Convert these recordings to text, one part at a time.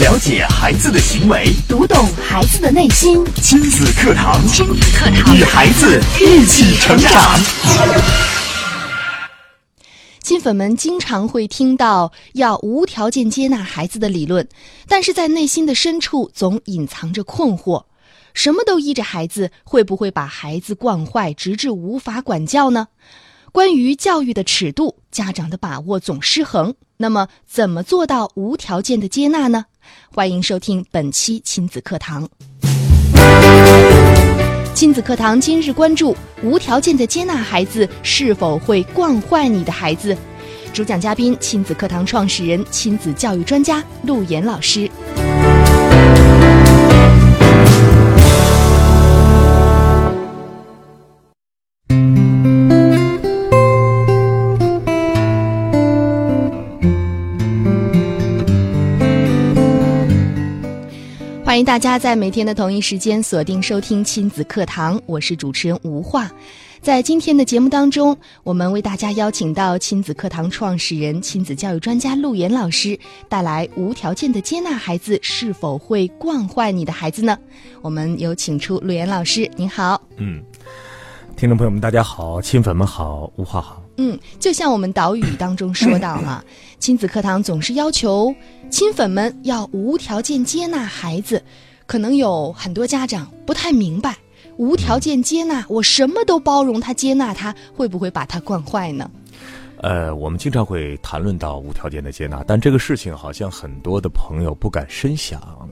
了解孩子的行为，读懂孩子的内心。亲子课堂，亲子课堂，与孩子一起成长。亲粉们经常会听到要无条件接纳孩子的理论，但是在内心的深处总隐藏着困惑：什么都依着孩子，会不会把孩子惯坏，直至无法管教呢？关于教育的尺度，家长的把握总失衡。那么，怎么做到无条件的接纳呢？欢迎收听本期亲子课堂。亲子课堂今日关注：无条件的接纳孩子是否会惯坏你的孩子？主讲嘉宾：亲子课堂创始人、亲子教育专家陆岩老师。迎大家在每天的同一时间锁定收听亲子课堂，我是主持人吴化。在今天的节目当中，我们为大家邀请到亲子课堂创始人、亲子教育专家陆岩老师，带来无条件的接纳孩子是否会惯坏你的孩子呢？我们有请出陆岩老师，您好。嗯，听众朋友们，大家好，亲粉们好，吴化好。嗯，就像我们导语当中说到哈，亲子课堂总是要求亲粉们要无条件接纳孩子，可能有很多家长不太明白，无条件接纳，我什么都包容他，接纳他，会不会把他惯坏呢？呃，我们经常会谈论到无条件的接纳，但这个事情好像很多的朋友不敢深想。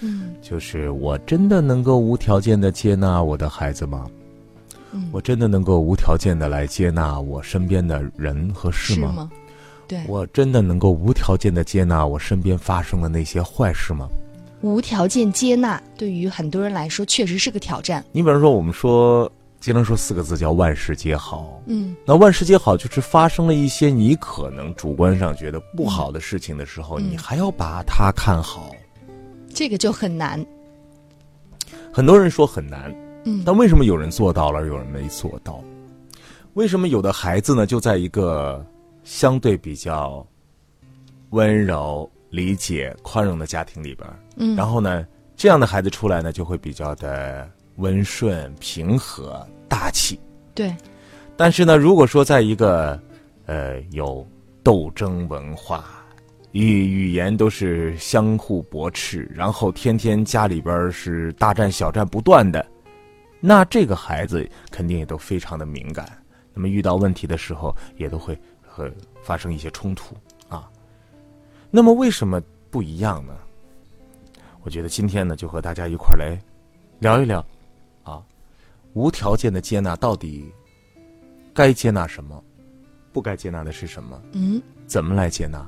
嗯，就是我真的能够无条件的接纳我的孩子吗？嗯我真的能够无条件的来接纳我身边的人和事吗？吗？对，我真的能够无条件的接纳我身边发生的那些坏事吗？无条件接纳对于很多人来说确实是个挑战。你比方说，我们说经常说四个字叫万事皆好。嗯那万事皆好，就是发生了一些你可能主观上觉得不好的事情的时候，嗯你还要把它看好。这个就很难。很多人说很难，嗯但为什么有人做到了，有人没做到？为什么有的孩子呢，就在一个相对比较温柔、理解、宽容的家庭里边，嗯，然后呢，这样的孩子出来呢，就会比较的温顺、平和、大气。对，但是呢，如果说在一个呃有斗争文化，语语言都是相互驳斥，然后天天家里边是大战小战不断的，那这个孩子肯定也都非常的敏感。那么遇到问题的时候，也都会和发生一些冲突啊。那么为什么不一样呢？我觉得今天呢，就和大家一块儿来聊一聊啊，无条件的接纳到底该接纳什么，不该接纳的是什么？嗯，怎么来接纳？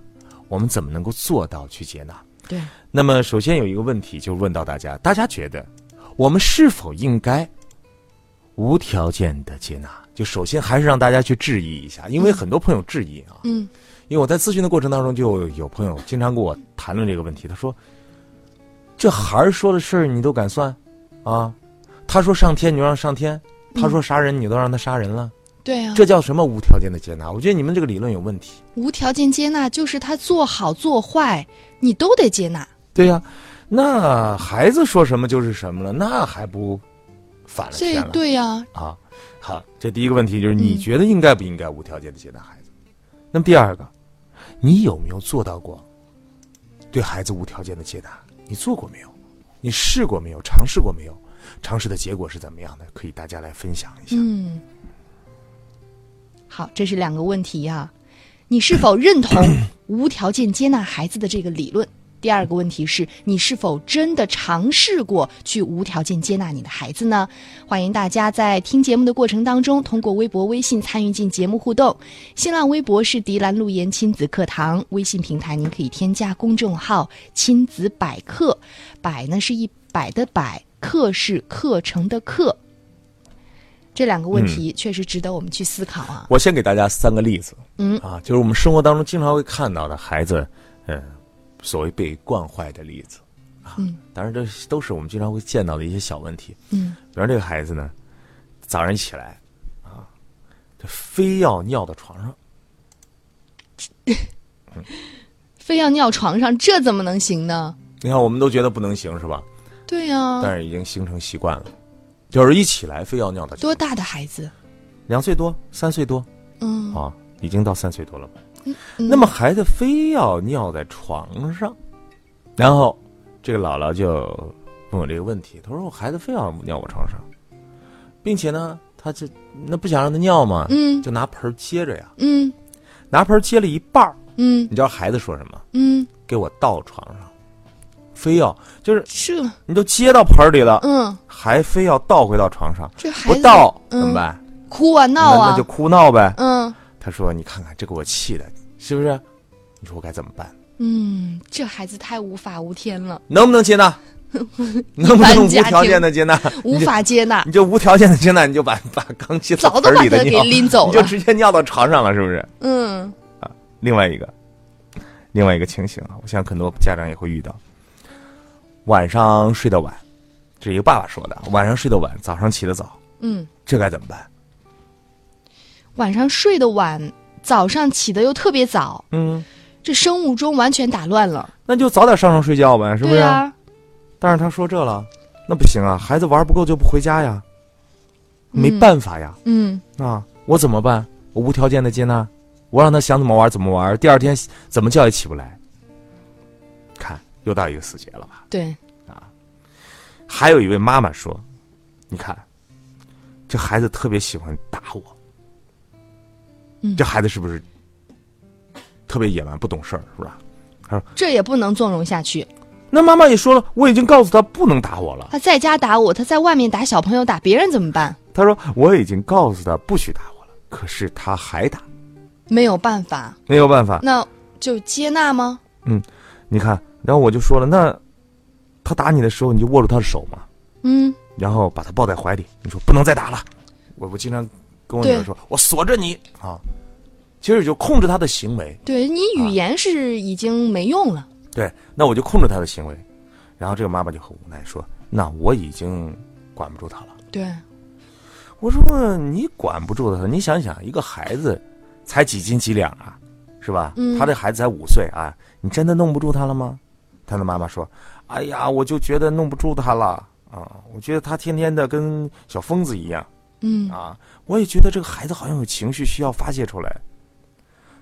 我们怎么能够做到去接纳？对，那么，首先有一个问题就问到大家：大家觉得我们是否应该无条件的接纳？就首先还是让大家去质疑一下，因为很多朋友质疑啊，嗯因为我在咨询的过程当中，就有朋友经常跟我谈论这个问题。他说：“这孩儿说的事儿你都敢算啊？他说上天你就让上天，他说杀人你都让他杀人了，对啊，这叫什么无条件的接纳？我觉得你们这个理论有问题。无条件接纳就是他做好做坏，你都得接纳。对呀、那孩子说什么就是什么了，那还不反了这？对呀、啊，好，这第一个问题就是你嗯觉得应该不应该无条件的接纳孩子？那么第二个，你有没有做到过对孩子无条件的接纳？你做过没有？你试过没有？尝试过没有？尝试的结果是怎么样的？可以大家来分享一下。嗯，好，这是两个问题啊。你是否认同无条件接纳孩子的这个理论？第二个问题是你是否真的尝试过去无条件接纳你的孩子呢？欢迎大家在听节目的过程当中，通过微博、微信参与进节目互动。新浪微博是迪兰路言亲子课堂，微信平台您可以添加公众号“亲子百科”，百呢是一百的百，课是课程的课。这两个问题确实值得我们去思考啊。我先给大家三个例子，嗯啊，就是我们生活当中经常会看到的孩子，嗯、所谓被惯坏的例子，啊，嗯当然这都是我们经常会见到的一些小问题。嗯比方这个孩子呢，早上起来，啊，他非要尿到床上，非要尿床上，这怎么能行呢？你看，我们都觉得不能行，是吧？对呀、但是已经形成习惯了，就是一起来非要尿到多大的孩子？两岁多、三岁多嗯，啊，已经到三岁多了吧？那么孩子非要尿在床上，然后这个姥姥就问我这个问题，她说我孩子非要尿我床上，并且呢，她这那不想让他尿嘛，嗯。就拿盆接着呀，嗯。拿盆接了一半儿，嗯。你知道孩子说什么？嗯，给我倒床上，非要就是这你都接到盆里了，嗯，还非要倒回到床上，这孩子不倒嗯。怎么办？哭啊闹啊。那那就，哭闹呗。嗯。他说：“你看看这给我气的，是不是？你说我该怎么办？嗯，这孩子太无法无天了，能不能接纳？能不能无条件的接纳？无法接纳你，就无条件的接纳，你就把把刚接到早都把他给盆里的尿，你就拎走了。直接尿到床上了，是不是？嗯另外一个，另外一个情形啊，我想很多家长也会遇到，晚上睡得晚，这是一个爸爸说的，晚上睡得晚，早上起得早，嗯，这该怎么办？晚上睡得晚，早上起得又特别早，嗯，这生物钟完全打乱了，那就早点上床睡觉呗，是不是？但是他说这了，那不行啊，孩子玩不够就不回家呀，没嗯办法呀，嗯。啊，我怎么办？我无条件的接纳，我让他想怎么玩怎么玩，第二天怎么叫也起不来。看，又到一个死结了吧？对。啊，还有一位妈妈说：“你看，这孩子特别喜欢打我，嗯这孩子是不是特别野蛮不懂事儿，是吧？”他说这也不能纵容下去。那妈妈也说了，我已经告诉他不能打我了。他在家打我，他在外面打小朋友打别人怎么办？他说我已经告诉他不许打我了，可是他还打，没有办法，没有办法。那就接纳吗？嗯你看，然后我就说了，那他打你的时候，你就握住他的手嘛，嗯，然后把他抱在怀里，你说不能再打了。我我经常跟我女儿说，我锁着你啊，其实就控制他的行为。对你啊语言是已经没用了。对，那我就控制他的行为。然后这个妈妈就很无奈说：“那我已经管不住他了。对，”我说：“你管不住他，你想想，一个孩子才几斤几两啊，是吧？嗯他这孩子才五岁啊，你真的弄不住他了吗？”他的妈妈说：“哎呀，我就觉得弄不住他了啊，我觉得他天天的跟小疯子一样嗯啊，我也觉得这个孩子好像有情绪需要发泄出来。”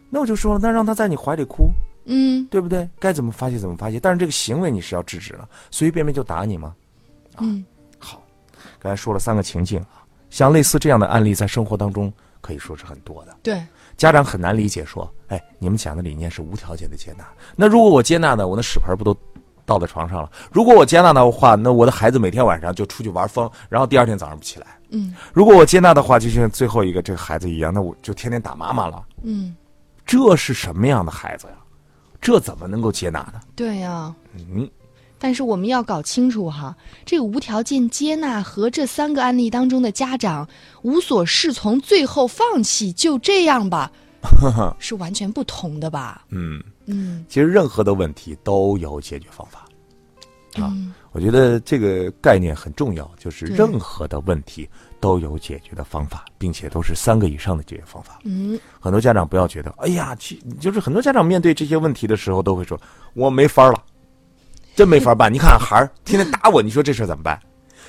那我就说了，那让他在你怀里哭，嗯对不对？该怎么发泄怎么发泄，但是这个行为你是要制止了，随随便便就打你吗？嗯好，刚才说了三个情境啊，像类似这样的案例，在生活当中可以说是很多的。对，家长很难理解，说，哎，你们讲的理念是无条件的接纳，那如果我接纳呢，我那屎盆不都倒在床上了？如果我接纳的话，那我的孩子每天晚上就出去玩疯，然后第二天早上不起来。嗯如果我接纳的话，就像最后一个这个孩子一样，那我就天天打妈妈了。嗯，这是什么样的孩子呀？这怎么能够接纳呢？对呀、嗯，但是我们要搞清楚哈，这个无条件接纳和这三个案例当中的家长无所适从，最后放弃，就这样吧，是完全不同的吧？嗯，嗯其实任何的问题都有解决方法。啊嗯我觉得这个概念很重要，就是任何的问题都有解决的方法，并且都是三个以上的解决方法。嗯很多家长不要觉得，哎呀，去，就是很多家长面对这些问题的时候，都会说，我没法了，真没法办。你看孩儿天天打我，你说这事儿怎么办？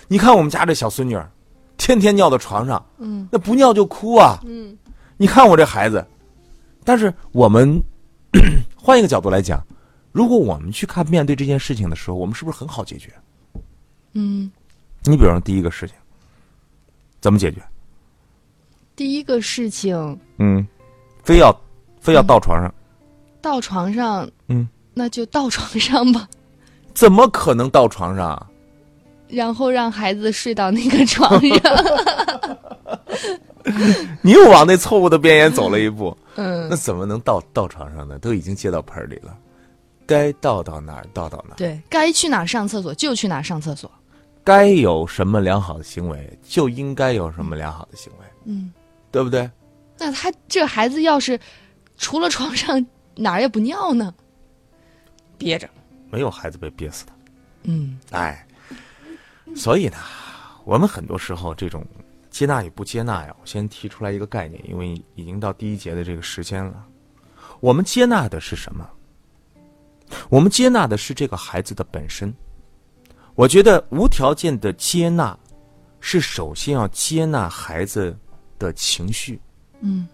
你看我们家这小孙女儿，天天尿到床上，嗯那不尿就哭啊。嗯你看我这孩子，但是我们换一个角度来讲，如果我们去看面对这件事情的时候，我们是不是很好解决？嗯，你比方说第一个事情，怎么解决？第一个事情嗯，非要非要到床上，到床上，嗯，那就到床上吧，怎么可能到床上啊？然后让孩子睡到那个床上。你又往那错误的边缘走了一步，嗯那，怎么能到到床上呢？都已经接到盆里了，该倒到哪儿倒到哪儿，对该去哪儿上厕所就去哪儿上厕所。该有什么良好的行为就应该有什么良好的行为，嗯，对不对？那他这孩子要是除了床上哪儿也不尿呢？憋着。没有孩子被憋死的。嗯哎，所以呢，我们很多时候这种接纳与不接纳呀，我先提出来一个概念，因为已经到第一节的这个时间了。我们接纳的是什么？我们接纳的是这个孩子的本身。我觉得无条件的接纳，是首先要接纳孩子的情绪，嗯，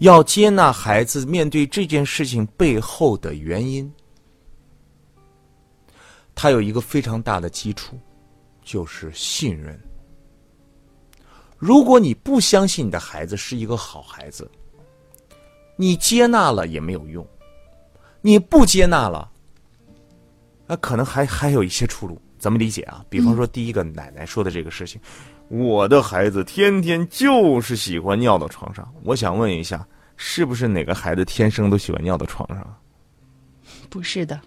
要接纳孩子面对这件事情背后的原因。他有一个非常大的基础，就是信任。如果你不相信你的孩子是一个好孩子，你接纳了也没有用，你不接纳了，那可能还还有一些出路。怎么理解啊？比方说，第一个奶奶说的这个事情，我的孩子天天就是喜欢尿到床上。我想问一下，是不是哪个孩子天生都喜欢尿到床上？不是的，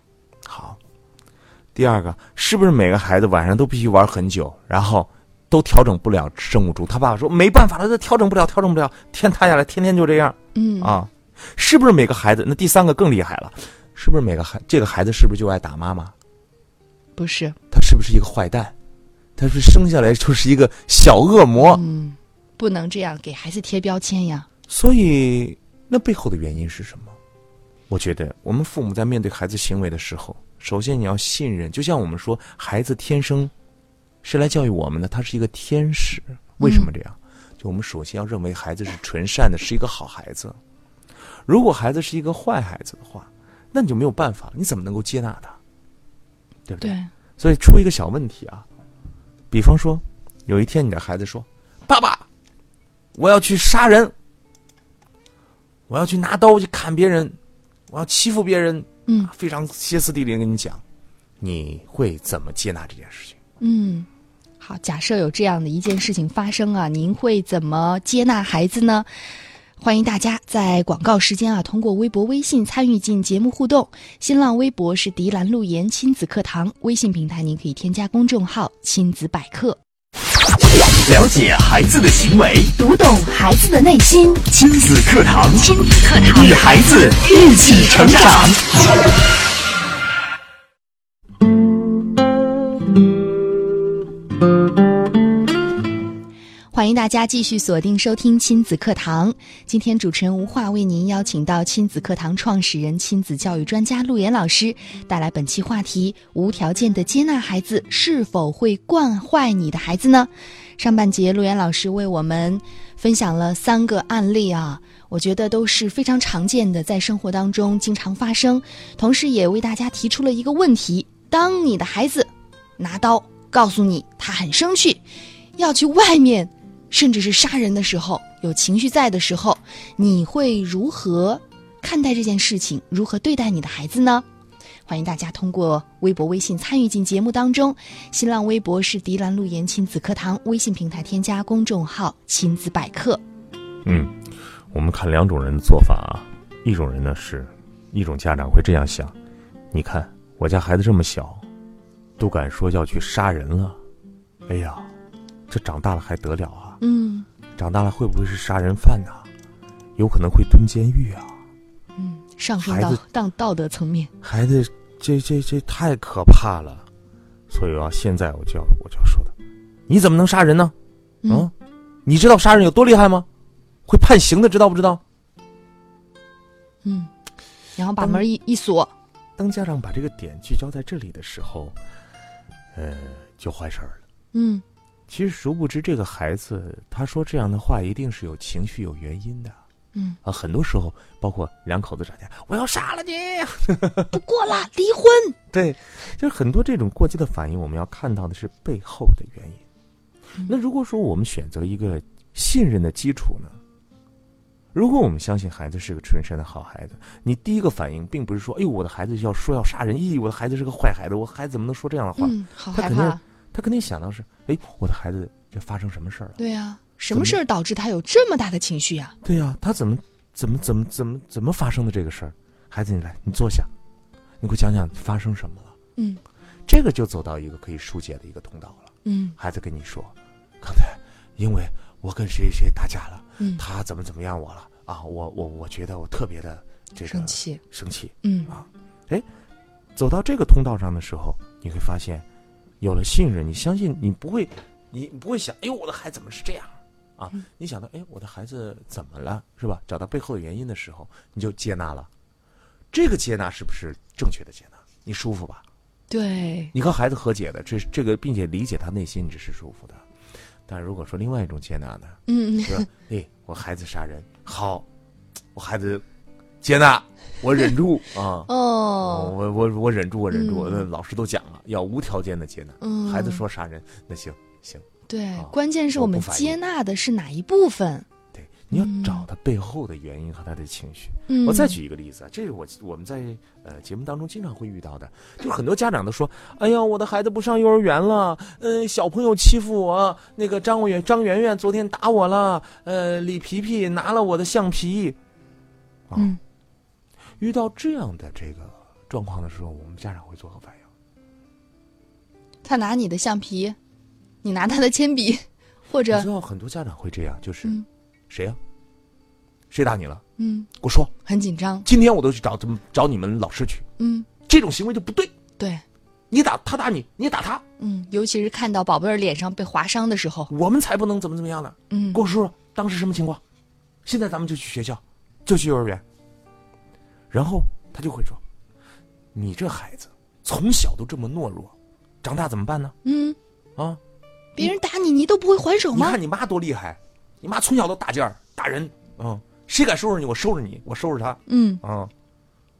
好。第二个，是不是每个孩子晚上都必须玩很久，然后都调整不了生物钟？他爸爸说没办法了，他调整不了，调整不了，天塌下来，天天就这样。嗯啊，是不是每个孩子？那第三个更厉害了，是不是每个孩这个孩子是不是就爱打妈妈？不是，他是不是一个坏蛋？他是生下来就是一个小恶魔？嗯，不能这样给孩子贴标签呀。所以，那背后的原因是什么？我觉得，我们父母在面对孩子行为的时候。首先，你要信任。就像我们说，孩子天生是来教育我们的，他是一个天使。为什么这样？就我们首先要认为孩子是纯善的，是一个好孩子。如果孩子是一个坏孩子的话，那你就没有办法，你怎么能够接纳他？对不对？对。所以出一个小问题啊，比方说，有一天你的孩子说：“爸爸，我要去杀人，我要去拿刀去砍别人，我要欺负别人。”嗯，非常歇斯底里跟你讲，你会怎么接纳这件事情？嗯，好，假设有这样的一件事情发生啊，您会怎么接纳孩子呢？欢迎大家在广告时间啊，通过微博、微信参与进节目互动。新浪微博是迪兰路言亲子课堂，微信平台您可以添加公众号亲子百科。了解孩子的行为，读懂孩子的内心。亲子课堂，亲子课堂，与孩子一起成长。欢迎大家继续锁定收听亲子课堂。今天主持人吴化为您邀请到亲子课堂创始人、亲子教育专家陆岩老师，带来本期话题：无条件的接纳孩子，是否会惯坏你的孩子呢？上半节，陆岩老师为我们分享了三个案例啊，我觉得都是非常常见的，在生活当中经常发生。同时，也为大家提出了一个问题：当你的孩子拿刀告诉你他很生气，要去外面。甚至是杀人的时候，有情绪在的时候，你会如何看待这件事情？如何对待你的孩子呢？欢迎大家通过微博、微信参与进节目当中。新浪微博是迪兰路言亲子课堂，微信平台添加公众号亲子百科。嗯，我们看两种人的做法啊，一种人呢是，一种家长会这样想：你看我家孩子这么小，都敢说要去杀人了，哎呀，这长大了还得了啊？嗯，长大了会不会是杀人犯呢？有可能会蹲监狱啊。嗯，上升到当道德层面，孩子，这这这太可怕了。所以啊，现在我就要我就要说的，你怎么能杀人呢？嗯，你知道杀人有多厉害吗？会判刑的，知道不知道？嗯，然后把门一一锁。当家长把这个点聚焦在这里的时候，呃，就坏事儿了。嗯。其实，殊不知这个孩子他说这样的话，一定是有情绪、有原因的。嗯啊，很多时候，包括两口子吵架，我要杀了你，不过了，离婚。对，就是很多这种过激的反应，我们要看到的是背后的原因。那如果说我们选择一个信任的基础呢？如果我们相信孩子是个纯善的好孩子，你第一个反应并不是说，哎呦，我的孩子要说要杀人，咦，我的孩子是个坏孩子，我孩子怎么能说这样的话？嗯，好害怕。他肯定想到是，哎，我的孩子这发生什么事儿了？对呀，什么事儿导致他有这么大的情绪呀？对呀，他怎么怎么怎么怎么怎么发生的这个事儿？孩子，你来，你坐下，你给我讲讲发生什么了？嗯，这个就走到一个可以疏解的一个通道了。嗯，孩子跟你说，刚才因为我跟谁谁打架了，嗯，他怎么怎么样我了啊？我我我觉得我特别的这个生气，生气，嗯啊，哎，走到这个通道上的时候，你会发现。有了信任，你相信你不会，你不会想，哎呦，我的孩子怎么是这样啊？你想到，哎，我的孩子怎么了，是吧？找到背后的原因的时候，你就接纳了。这个接纳是不是正确的接纳？你舒服吧？对，你和孩子和解的，这这个，并且理解他内心，你这是舒服的。但如果说另外一种接纳呢？嗯，说，哎，我孩子杀人，好，我孩子接纳，我忍住啊。哦，我我我忍住，我忍住。嗯那老师都讲了，要无条件的接纳。嗯孩子说啥人，那行行，对啊，关键是我们接纳的是哪一部分？对，你要找他背后的原因和他的情绪。嗯，我再举一个例子啊，这是我我们在呃节目当中经常会遇到的，就是很多家长都说：“哎呀，我的孩子不上幼儿园了，嗯、小朋友欺负我，那个张圆张圆圆昨天打我了，呃，李皮皮拿了我的橡皮。”啊，嗯遇到这样的这个状况的时候，我们家长会作何反应？他拿你的橡皮，你拿他的铅笔，或者你知道很多家长会这样，就是、嗯谁呀、谁打你了？嗯，给我说，很紧张。今天我都去找怎么找你们老师去，嗯，这种行为就不对。对，你打他打你，你打他，嗯，尤其是看到宝贝儿脸上被划伤的时候，我们才不能怎么怎么样呢？嗯给我说说当时什么情况？现在咱们就去学校，就去幼儿园。然后他就会说：“你这孩子从小都这么懦弱，长大怎么办呢？嗯，啊，别人打你，你都不会还手吗？你看你妈多厉害，你妈从小都打架儿打人，嗯，谁敢收拾你，我收拾你，我收拾他，嗯，啊，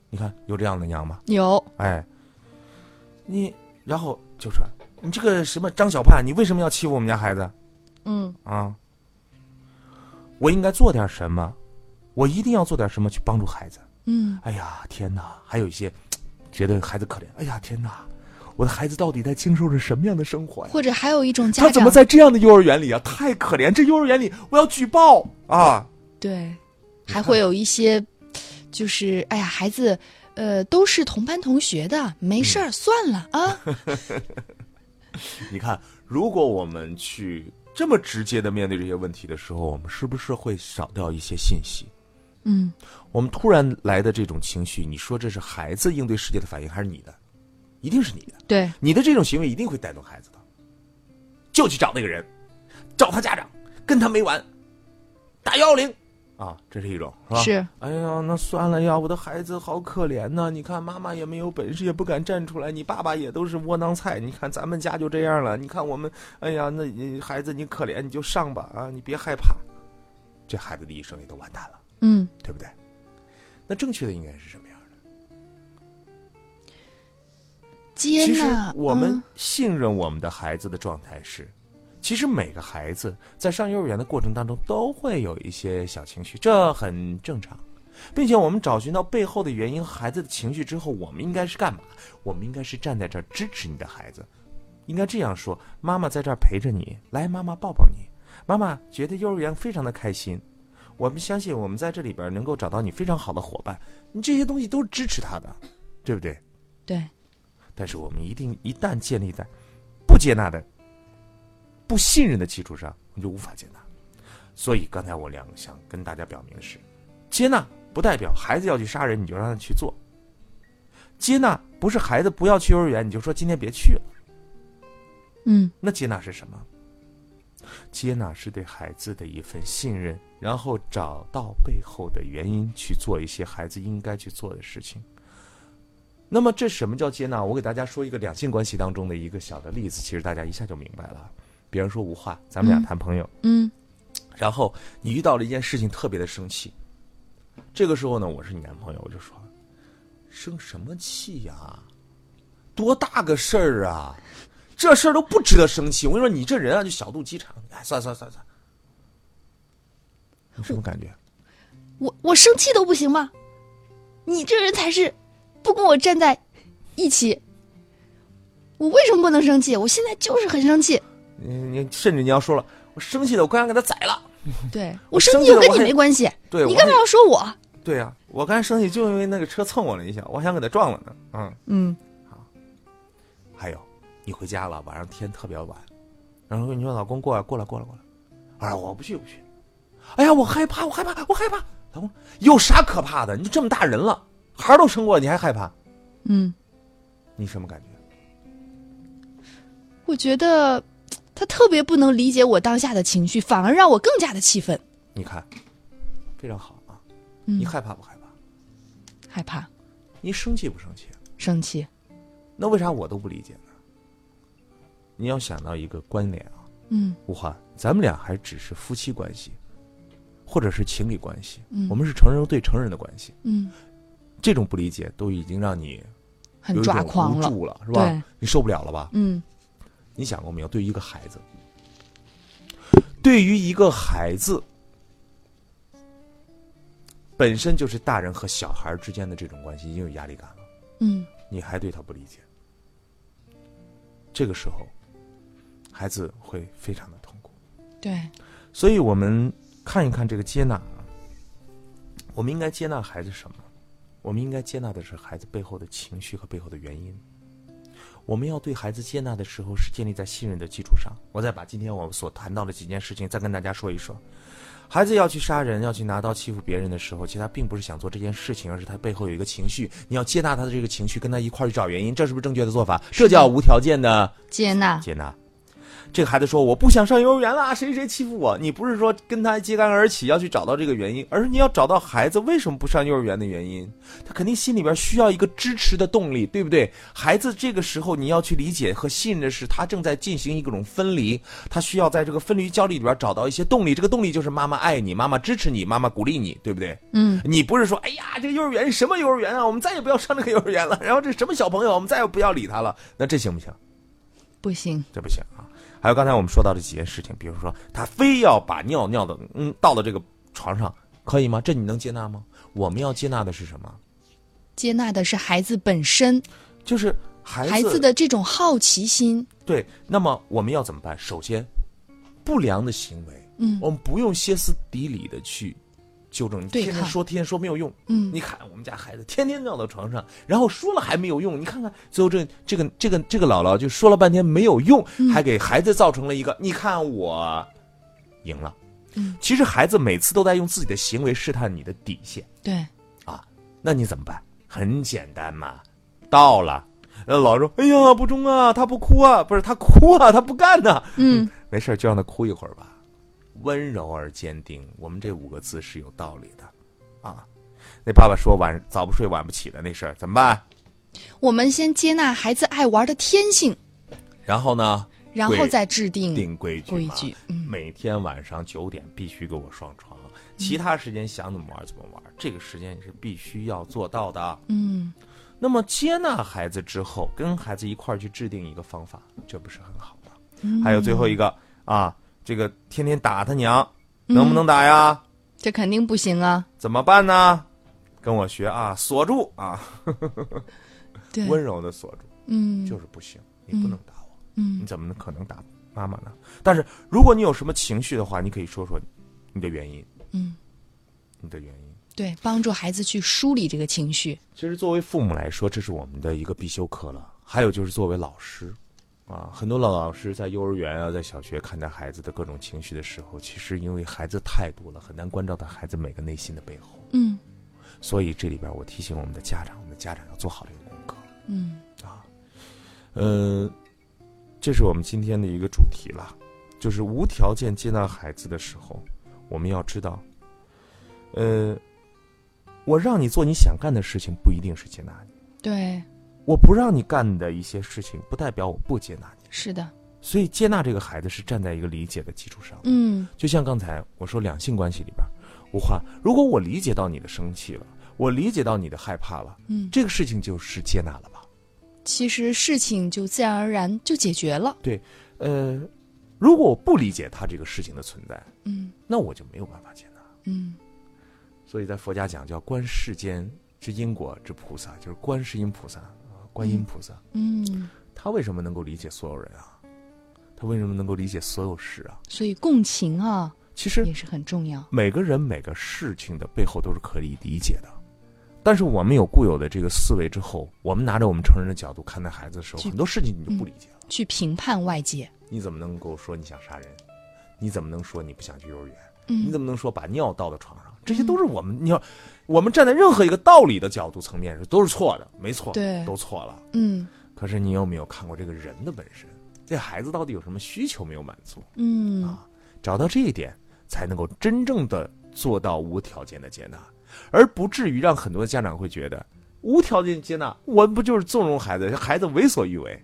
你看有这样的娘吗？有，哎，你然后就说你这个什么张小盼，你为什么要欺负我们家孩子？嗯啊，我应该做点什么？我一定要做点什么去帮助孩子。嗯哎呀，天哪！还有一些 觉得孩子可怜。哎呀，天哪！我的孩子到底在经受着什么样的生活呀？或者还有一种家长他怎么在这样的幼儿园里啊？太可怜！这幼儿园里，我要举报啊！对，还会有一些，就是哎呀，孩子，呃，都是同班同学的，没事儿，算了啊。你看，如果我们去这么直接的面对这些问题的时候，我们是不是会少掉一些信息？嗯，我们突然来的这种情绪，你说这是孩子应对世界的反应，还是你的？一定是你的。对，你的这种行为一定会带动孩子的，就去找那个人，找他家长，跟他没完，打幺幺零啊，这是一种是吧？是。哎呀，那算了呀，我的孩子好可怜呐、你看妈妈也没有本事，也不敢站出来，你爸爸也都是窝囊菜。你看咱们家就这样了。你看我们，哎呀，那你孩子你可怜，你就上吧啊，你别害怕。这孩子的一生也都完蛋了，嗯，对不对？那正确的应该是什么样的？其实接纳。我们嗯信任我们的孩子的状态是，其实每个孩子在上幼儿园的过程当中都会有一些小情绪，这很正常，并且我们找寻到背后的原因和孩子的情绪之后，我们应该是干嘛？我们应该是站在这儿支持你的孩子，应该这样说：妈妈在这儿陪着你，来，妈妈抱抱你。妈妈觉得幼儿园非常的开心，我们相信我们在这里边能够找到你非常好的伙伴，你这些东西都是支持他的，对不对？对，但是我们一定一旦建立在不接纳的、不信任的基础上，你就无法接纳。所以刚才我两个想跟大家表明的是，接纳不代表孩子要去杀人你就让他去做，接纳不是孩子不要去幼儿园你就说今天别去了，嗯那接纳是什么？接纳是对孩子的一份信任，然后找到背后的原因去做一些孩子应该去做的事情。那么，这什么叫接纳？我给大家说一个两性关系当中的一个小的例子，其实大家一下就明白了。比方说无话，咱们俩嗯谈朋友，嗯然后你遇到了一件事情特别的生气，这个时候呢，我是你男朋友，我就说，生什么气呀、多大个事儿啊！这事儿都不值得生气。我跟你说，你这人啊，就小肚鸡肠。哎，算了算了算了算什么感觉？我我生气都不行吗？你这人才是不跟我站在一起。我为什么不能生气？我现在就是很生气。你你甚至你要说了，我生气了，我刚才给他宰了。对 我我生生气又跟你没关系，对，你干嘛要说我？对呀、我刚才生气就因为那个车蹭我了一下，我还想给他撞了呢。嗯。嗯还有，你回家了，晚上天特别晚，然后你说老公过来过来过来过来，哎，我不去不去，哎呀，我害怕我害怕我害怕，老公有啥可怕的？你这么大人了，孩儿都生过了，你还害怕？嗯，你什么感觉？我觉得他特别不能理解我当下的情绪，反而让我更加的气愤。你看，非常好啊，嗯你害怕不害怕？害怕。你生气不生气？生气。那为啥我都不理解呢？你要想到一个关联啊，嗯。吴华，咱们俩还只是夫妻关系，或者是情侣关系，嗯。我们是成人对成人的关系，嗯，这种不理解都已经让你很抓狂了，是吧？你受不了了吧？嗯。你想过没有？对于一个孩子，对于一个孩子，本身就是大人和小孩之间的这种关系已经有压力感了，嗯。你还对他不理解，这个时候，孩子会非常的痛苦。对，所以我们看一看这个接纳啊，我们应该接纳孩子什么？我们应该接纳的是孩子背后的情绪和背后的原因。我们要对孩子接纳的时候，是建立在信任的基础上。我再把今天我们所谈到的几件事情再跟大家说一说。孩子要去杀人、要去拿刀欺负别人的时候，其实他并不是想做这件事情，而是他背后有一个情绪。你要接纳他的这个情绪，跟他一块儿去找原因，这是不是正确的做法？这叫无条件的接纳。接纳。这个孩子说：“我不想上幼儿园啦，谁谁欺负我？”你不是说跟他揭竿而起要去找到这个原因，而是你要找到孩子为什么不上幼儿园的原因。他肯定心里边需要一个支持的动力，对不对？孩子这个时候你要去理解和信任的是，他正在进行一种分离，他需要在这个分离焦虑里边找到一些动力。这个动力就是妈妈爱你，妈妈支持你，妈妈鼓励你，对不对？嗯，你不是说，哎呀，这个幼儿园什么幼儿园啊？我们再也不要上这个幼儿园了。然后这什么小朋友，我们再也不要理他了。那这行不行？不行。这不行啊！还有刚才我们说到的几件事情，比如说他非要把尿尿的嗯倒到这个床上，可以吗？这你能接纳吗？我们要接纳的是什么？接纳的是孩子本身，就是孩子孩子的这种好奇心。对。那么我们要怎么办？首先，不良的行为，嗯我们不用歇斯底里的去纠正，你天天说，天天说没有用。嗯。你看我们家孩子天天尿到床上，然后说了还没有用，你看看最后这这个这个这个姥姥就说了半天没有用，嗯。还给孩子造成了一个你看我赢了。嗯，其实孩子每次都在用自己的行为试探你的底线，对，啊那你怎么办？很简单嘛，到了，呃，老说哎呀不中啊，他不哭啊，不是他哭啊，他不干呐、嗯，没事就让他哭一会儿吧，温柔而坚定。我们这五个字是有道理的，啊。那爸爸说晚早不睡晚不起的那事儿怎么办？我们先接纳孩子爱玩的天性，然后呢？然后再制定定规矩规矩。嗯每天晚上九点必须给我上床，其他时间想怎么玩怎么玩，这个时间你是必须要做到的。嗯，那么接纳孩子之后，跟孩子一块儿去制定一个方法，这不是很好吗？嗯还有最后一个啊，这个天天打他娘，能不能打呀？这肯定不行啊。怎么办呢？跟我学啊，锁住啊，对，温柔的锁住，嗯，就是不行，你不能打我，嗯你怎么可能打妈妈呢？但是如果你有什么情绪的话，你可以说说你的原因，嗯，你的原因。对，帮助孩子去梳理这个情绪。其实作为父母来说，这是我们的一个必修课了。还有就是作为老师，啊，很多老老师在幼儿园啊，在小学看待孩子的各种情绪的时候，其实因为孩子太多了，很难关照到孩子每个内心的背后。嗯所以这里边我提醒我们的家长，我们的家长要做好这个功课。嗯啊呃，这是我们今天的一个主题了，就是无条件接纳孩子的时候，我们要知道，呃，我让你做你想干的事情，不一定是接纳你。对，我不让你干的一些事情，不代表我不接纳你。是的。所以接纳这个孩子是站在一个理解的基础上。嗯就像刚才我说，两性关系里边，无话，如果我理解到你的生气了，我理解到你的害怕了，嗯，这个事情就是接纳了吧？其实事情就自然而然就解决了。对呃，如果我不理解他这个事情的存在，嗯那我就没有办法接纳。嗯所以在佛家讲叫观世间之因果之菩萨，就是观世音菩萨啊，观音菩萨。嗯，他为什么能够理解所有人啊？他为什么能够理解所有事啊？所以共情啊其实也是很重要。每个人每个事情的背后都是可以理解的，但是我们有固有的这个思维之后，我们拿着我们成人的角度看待孩子的时候，很多事情你就不理解了。去评判外界，你怎么能够说你想杀人？你怎么能说你不想去幼儿园？嗯你怎么能说把尿倒到床上？这些都是我们你要，我们站在任何一个道理的角度层面上都是错的，没错，对都错了。嗯可是你有没有看过这个人的本身？这孩子到底有什么需求没有满足？嗯啊找到这一点，才能够真正的做到无条件的接纳，而不至于让很多家长会觉得无条件接纳，我不就是纵容孩子，孩子为所欲为？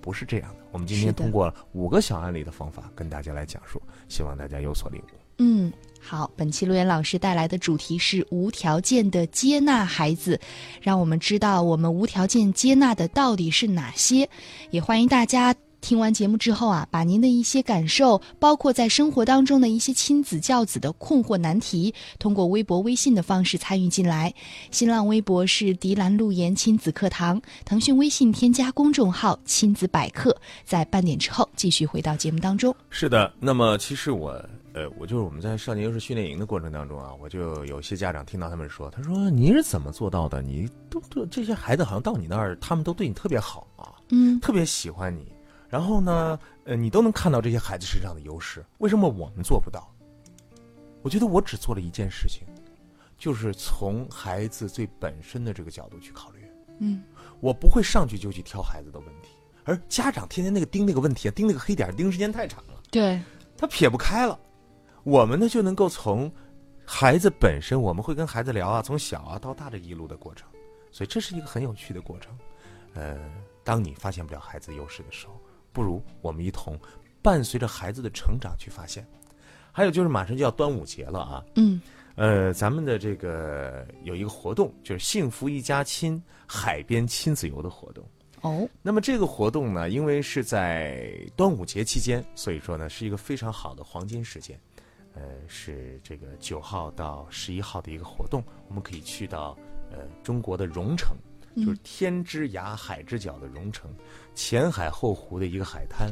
不是这样的。我们今天通过五个小案例的方法跟大家来讲述，希望大家有所领悟。嗯，好，本期陆岩老师带来的主题是无条件的接纳孩子，让我们知道我们无条件接纳的到底是哪些。也欢迎大家听完节目之后啊，把您的一些感受，包括在生活当中的一些亲子教子的困惑难题，通过微博、微信的方式参与进来。新浪微博是迪兰路言亲子课堂，腾讯微信添加公众号亲子百科，在半点之后继续回到节目当中。是的，那么其实我，呃，我就是我们在少年优势训练营的过程当中啊，我就有些家长听到他们说，他说你是怎么做到的？你都都这些孩子好像到你那儿，他们都对你特别好啊，嗯特别喜欢你，然后呢，呃，你都能看到这些孩子身上的优势，为什么我们做不到？我觉得我只做了一件事情，就是从孩子最本身的这个角度去考虑。嗯我不会上去就去挑孩子的问题，而家长天天那个盯那个问题啊，盯那个黑点，盯时间太长了，对，他撇不开了。我们呢就能够从孩子本身，我们会跟孩子聊啊，从小啊到大这一路的过程，所以这是一个很有趣的过程。呃，当你发现不了孩子优势的时候，不如我们一同伴随着孩子的成长去发现。还有就是马上就要端午节了啊，嗯呃，咱们的这个有一个活动，就是幸福一家亲海边亲子游的活动。哦，那么这个活动呢，因为是在端午节期间，所以说呢是一个非常好的黄金时间。呃，是这个九号到十一号的一个活动，我们可以去到呃中国的蓉城，就是天之涯海之角的蓉城，前海后湖的一个海滩。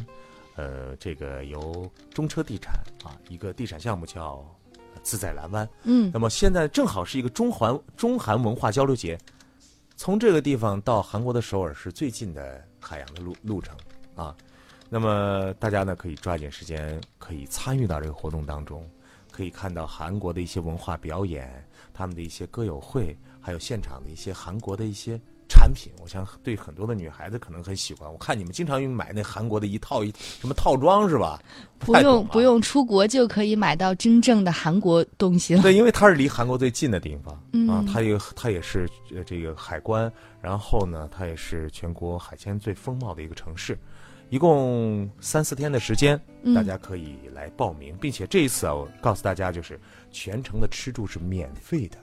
呃，这个由中车地产啊一个地产项目叫呃自在蓝湾。嗯那么现在正好是一个中韩中韩文化交流节，从这个地方到韩国的首尔是最近的海洋的路路程啊。那么大家呢可以抓紧时间，可以参与到这个活动当中，可以看到韩国的一些文化表演，他们的一些歌友会，还有现场的一些韩国的一些产品。我想对很多的女孩子可能很喜欢。我看你们经常买那韩国的一套一什么套装是吧？不用不用出国就可以买到真正的韩国东西了。对，因为它是离韩国最近的地方、嗯啊，它也它也是呃这个海关，然后呢，它也是全国海鲜最丰茂的一个城市。一共三四天的时间，嗯大家可以来报名，并且这一次啊，我告诉大家，就是全程的吃住是免费的，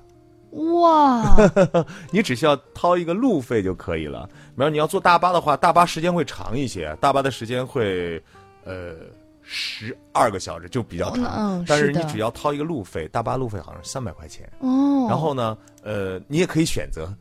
哇，你只需要掏一个路费就可以了。比如你要坐大巴的话，大巴时间会长一些，大巴的时间会呃十二个小时，就比较长。嗯但是是的你只要掏一个路费，大巴路费好像是三百块钱。哦，然后呢，呃，你也可以选择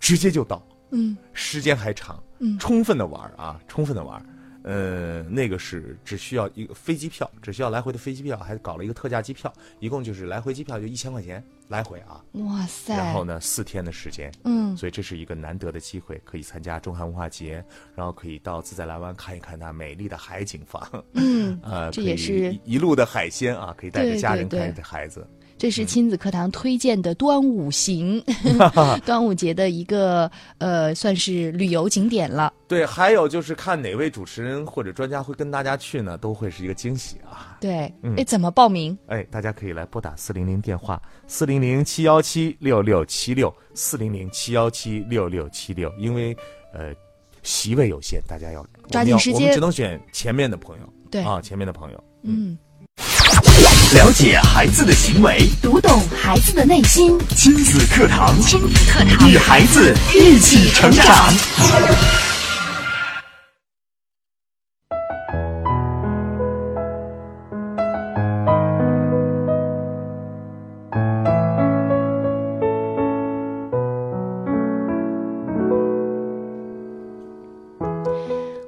直接就到，嗯时间还长，嗯充分的玩啊，充分的玩儿。呃，那个是只需要一个飞机票，只需要来回的飞机票，还搞了一个特价机票，一共就是来回机票就一千块钱来回啊。哇塞，然后呢，四天的时间，嗯所以这是一个难得的机会，可以参加中韩文化节，然后可以到自在蓝湾看一看那美丽的海景房，嗯，呃，这也是一一路的海鲜啊，可以带着家人带着孩子。这是亲子课堂推荐的端午行，端午节的一个呃算是旅游景点了。对，还有就是看哪位主持人或者专家会跟大家去呢，都会是一个惊喜啊！对，嗯哎，怎么报名？哎，大家可以来拨打四零零电话四零零七幺七六六七六四零零七幺七六六七六，因为呃席位有限，大家要抓紧时间我我们只能选前面的朋友，对啊，前面的朋友。嗯，了解孩子的行为，读懂孩子的内心。亲子课堂，亲子课堂，与孩子一起成长。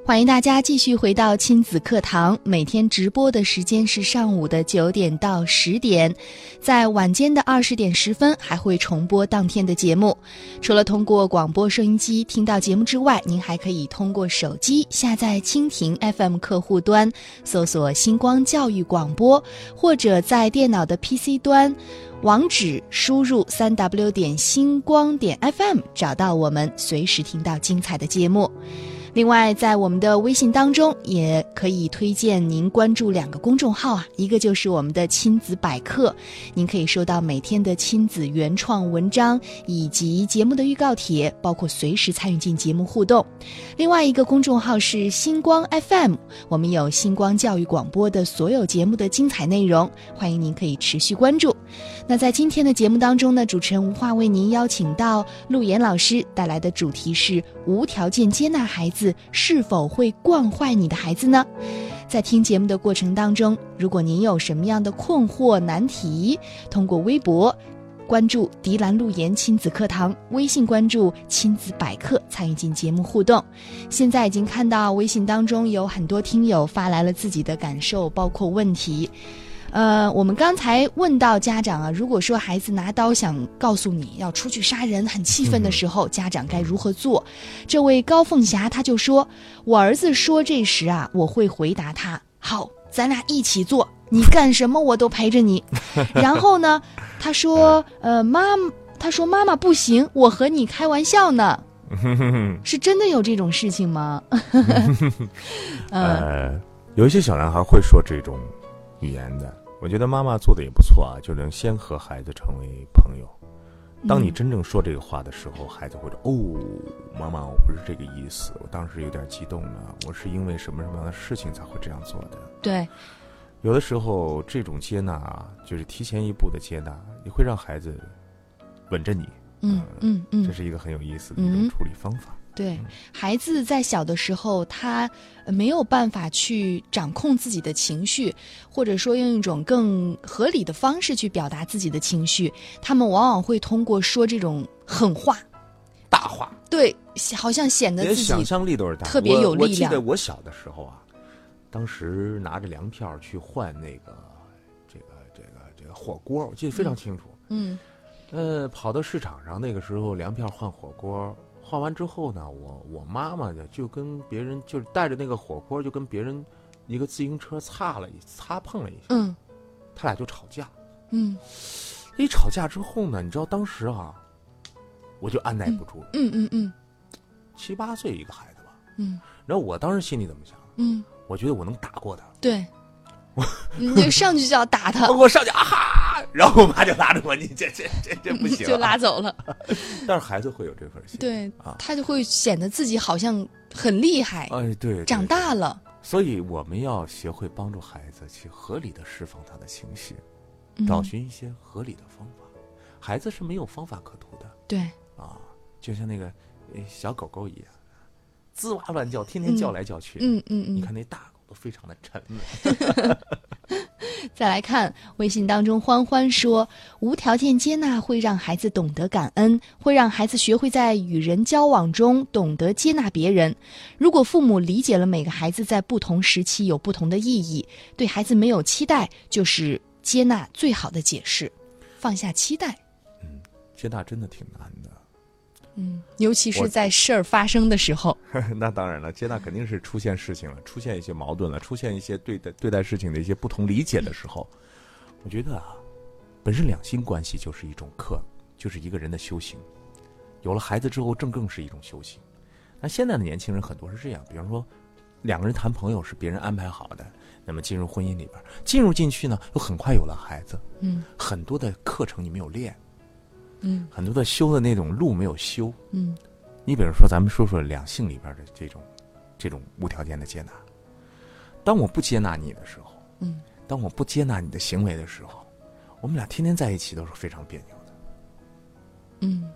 欢迎大家继续回到亲子课堂，每天直播的时间是上午的九点到十点，在晚间的二十点十分还会重播当天的节目。除了通过广播收音机听到节目之外，您还可以通过手机下载蜻蜓 FM 客户端，搜索“星光教育广播”，或者在电脑的 PC 端。网址输入三 w 点星光点 FM，找到我们，随时听到精彩的节目。另外，在我们的微信当中，也可以推荐您关注两个公众号啊，一个就是我们的亲子百科，您可以收到每天的亲子原创文章以及节目的预告帖，包括随时参与进节目互动。另外一个公众号是星光 FM，我们有星光教育广播的所有节目的精彩内容，欢迎您可以持续关注。那在今天的节目当中呢，主持人吴化为您邀请到陆岩老师带来的主题是无条件接纳孩子，是否会惯坏你的孩子呢？在听节目的过程当中，如果您有什么样的困惑难题，通过微博关注“迪兰路言亲子课堂”，微信关注“亲子百科”，参与进节目互动。现在已经看到微信当中有很多听友发来了自己的感受，包括问题。呃，我们刚才问到家长啊，如果说孩子拿刀想告诉你要出去杀人，很气愤的时候，家长该如何做？这位高凤霞他就说：“我儿子说这时啊，我会回答他，好，咱俩一起做，你干什么我都陪着你。然后呢，他说，呃，妈，他说妈妈不行，我和你开玩笑呢，是真的有这种事情吗？嗯 呃，有一些小男孩会说这种语言的，我觉得妈妈做的也不错啊，就能先和孩子成为朋友。当你真正说这个话的时候，孩子会说：“哦，妈妈，我不是这个意思，我当时有点激动了，我是因为什么什么样的事情才会这样做的。”对，有的时候，这种接纳啊，就是提前一步的接纳，你会让孩子吻着你。嗯嗯嗯，这是一个很有意思的一种处理方法。对孩子在小的时候，他呃没有办法去掌控自己的情绪，或者说用一种更合理的方式去表达自己的情绪，他们往往会通过说这种狠话，大话，对，好像显得自己想象力都是大，特别有我我记力量得我小的时候啊，当时拿着粮票去换那个这个这个这个火锅，我记得非常清楚。嗯。呃，跑到市场上，那个时候粮票换火锅，换完之后呢，我我妈妈呢就跟别人就是带着那个火锅，就跟别人一个自行车擦了一擦碰了一下，嗯。他俩就吵架。嗯。一吵架之后呢，你知道当时啊，我就按耐不住了，嗯嗯嗯。七八岁一个孩子吧，嗯。然后我当时心里怎么想？嗯，我觉得我能打过他，对，你就上去就要打他，我上去啊哈，然后我妈就拉着我，你这这这这不行、啊，就拉。走了。但是孩子会有这份心，对啊，他就会显得自己好像很厉害，哎对，对长大了。所以我们要学会帮助孩子去合理的释放他的情绪，嗯找寻一些合理的方法。孩子是没有方法可图的对，啊，就像那个呃小狗狗一样，吱哇乱叫，天天叫来叫去。嗯嗯嗯。你看那大狗都非常的沉稳。再来看微信当中，欢欢说，无条件接纳会让孩子懂得感恩，会让孩子学会在与人交往中懂得接纳别人。如果父母理解了每个孩子在不同时期有不同的意义，对孩子没有期待，就是接纳最好的解释。放下期待，嗯接纳真的挺难的。嗯，尤其是在事儿发生的时候，那当然了，接纳肯定是出现事情了，出现一些矛盾了，出现一些对待对待事情的一些不同理解的时候，我觉得啊，本身两性关系就是一种课，就是一个人的修行。有了孩子之后，正更是一种修行。那现在的年轻人很多是这样，比方说，两个人谈朋友是别人安排好的，那么进入婚姻里边，进入进去呢，又很快有了孩子，嗯很多的课程你没有练，嗯很多的修的那种路没有修，嗯你比如说，咱们说说两性里边的这种，这种无条件的接纳。当我不接纳你的时候，嗯，当我不接纳你的行为的时候，我们俩天天在一起都是非常别扭的。嗯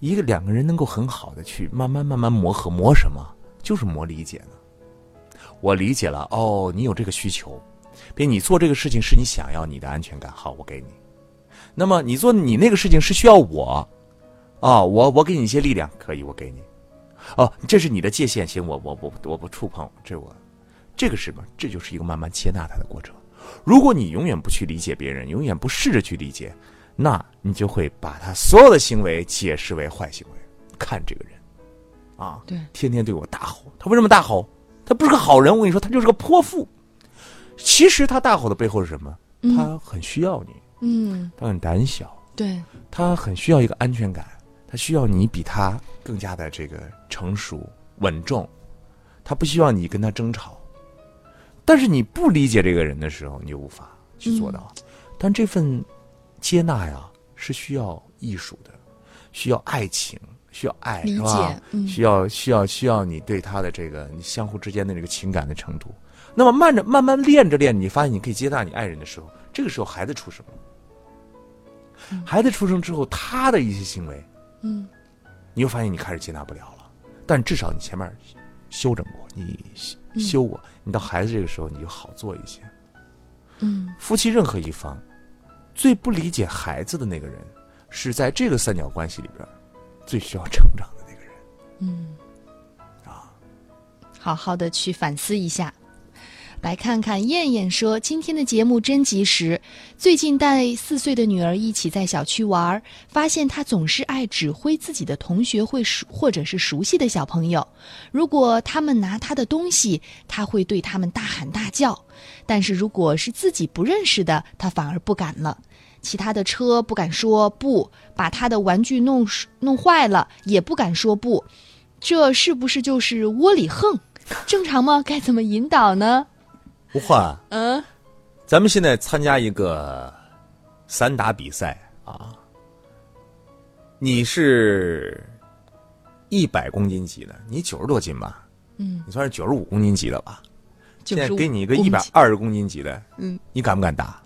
一个两个人能够很好的去慢慢慢慢磨合，磨什么？就是磨理解呢。我理解了，哦，你有这个需求，别你做这个事情是你想要你的安全感，好，我给你。那么你做你那个事情是需要我，啊、我我给你一些力量，可以，我给你。哦，这是你的界限，行，我我我我不触碰，这我，这个是什么？这就是一个慢慢接纳他的过程。如果你永远不去理解别人，永远不试着去理解，那你就会把他所有的行为解释为坏行为。看这个人，啊，对天天对我大吼，他为什么大吼？他不是个好人，我跟你说，他就是个泼妇。其实他大吼的背后是什么？嗯他很需要你，嗯，他很胆小，对，他很需要一个安全感，他需要你比他更加的这个成熟、稳重，他不希望你跟他争吵，但是你不理解这个人的时候，你就无法去做到。但这份接纳呀，是需要艺术的，需要爱情，需要爱，理是吧？嗯。需要需要需要你对他的这个你相互之间的这个情感的程度。那么慢着慢慢练着练，你发现你可以接纳你爱人的时候，这个时候孩子出生了。孩子出生之后，他的一些行为，嗯，你又发现你开始接纳不了了。但至少你前面修整过，你修修过，你到孩子这个时候你就好做一些。嗯，夫妻任何一方最不理解孩子的那个人，是在这个三角关系里边最需要成长的那个人。嗯，啊好好的去反思一下。来看看燕燕说，今天的节目真及时。最近带四岁的女儿一起在小区玩，发现她总是爱指挥自己的同学会熟或者是熟悉的小朋友。如果他们拿她的东西，她会对他们大喊大叫；但是如果是自己不认识的，她反而不敢了。其他的车不敢说不，把她的玩具弄弄坏了也不敢说不。这是不是就是窝里横？正常吗？该怎么引导呢？吴焕，嗯。咱们现在参加一个散打比赛啊，你是一百公斤级的，你九十多斤吧？嗯，你算是九十五公斤级的吧？现在给你一个一百二十公斤级的，嗯，你敢不敢打？